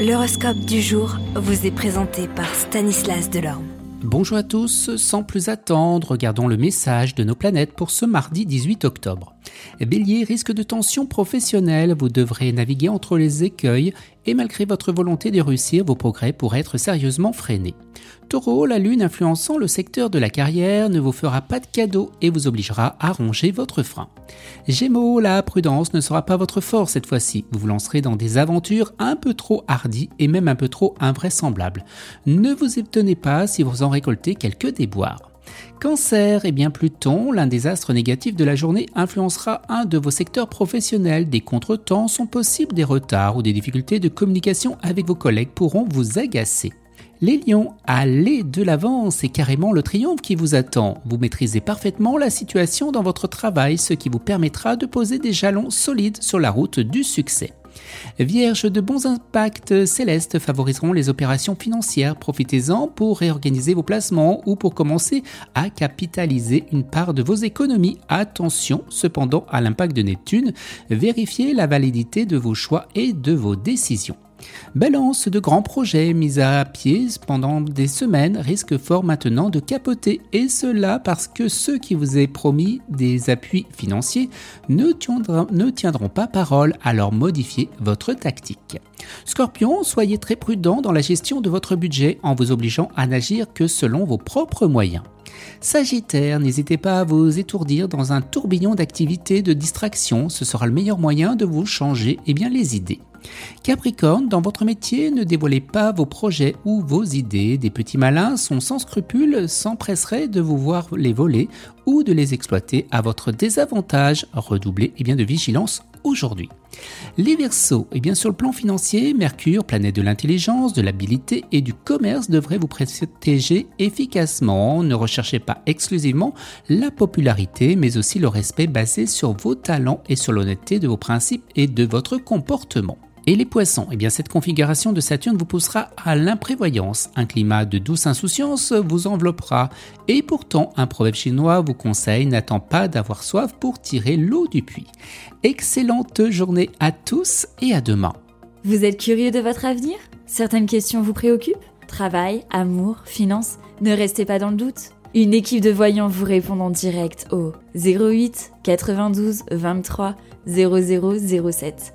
L'horoscope du jour vous est présenté par Stanislas Delorme. Bonjour à tous, sans plus attendre, regardons le message de nos planètes pour ce mardi 18 octobre. Bélier, risque de tension professionnelle, vous devrez naviguer entre les écueils et malgré votre volonté de réussir, vos progrès pourraient être sérieusement freinés. Taureau, la lune influençant le secteur de la carrière ne vous fera pas de cadeau et vous obligera à ronger votre frein. Gémeaux, la prudence ne sera pas votre force cette fois-ci. Vous vous lancerez dans des aventures un peu trop hardies et même un peu trop invraisemblables. Ne vous étonnez pas si vous en récoltez quelques déboires. Cancer, et bien Pluton, l'un des astres négatifs de la journée, influencera un de vos secteurs professionnels. Des contretemps sont possibles, des retards ou des difficultés de communication avec vos collègues pourront vous agacer. Les lions, allez de l'avant, c'est carrément le triomphe qui vous attend. Vous maîtrisez parfaitement la situation dans votre travail, ce qui vous permettra de poser des jalons solides sur la route du succès. Vierge, de bons impacts célestes favoriseront les opérations financières. Profitez-en pour réorganiser vos placements ou pour commencer à capitaliser une part de vos économies. Attention cependant à l'impact de Neptune. Vérifiez la validité de vos choix et de vos décisions. Balance de grands projets mis à pied pendant des semaines risquent fort maintenant de capoter et cela parce que ceux qui vous aient promis des appuis financiers ne tiendront pas parole alors modifiez votre tactique. Scorpion, soyez très prudent dans la gestion de votre budget en vous obligeant à n'agir que selon vos propres moyens. Sagittaire, n'hésitez pas à vous étourdir dans un tourbillon d'activités de distraction, ce sera le meilleur moyen de vous changer eh bien, les idées. Capricorne, dans votre métier, ne dévoilez pas vos projets ou vos idées. Des petits malins sont sans scrupules, s'empresseraient de vous voir les voler ou de les exploiter à votre désavantage. Redoublez eh bien, de vigilance aujourd'hui. Les Verseaux, et bien sur le plan financier, Mercure, planète de l'intelligence, de l'habilité et du commerce, devrait vous protéger efficacement. Ne recherchez pas exclusivement la popularité, mais aussi le respect basé sur vos talents et sur l'honnêteté de vos principes et de votre comportement. Et les poissons, eh bien cette configuration de Saturne vous poussera à l'imprévoyance. Un climat de douce insouciance vous enveloppera. Et pourtant, un proverbe chinois vous conseille n'attends pas d'avoir soif pour tirer l'eau du puits. Excellente journée à tous et à demain. Vous êtes curieux de votre avenir? Certaines questions vous préoccupent? Travail, amour, finances? Ne restez pas dans le doute. Une équipe de voyants vous répond en direct au 08 92 23 0007.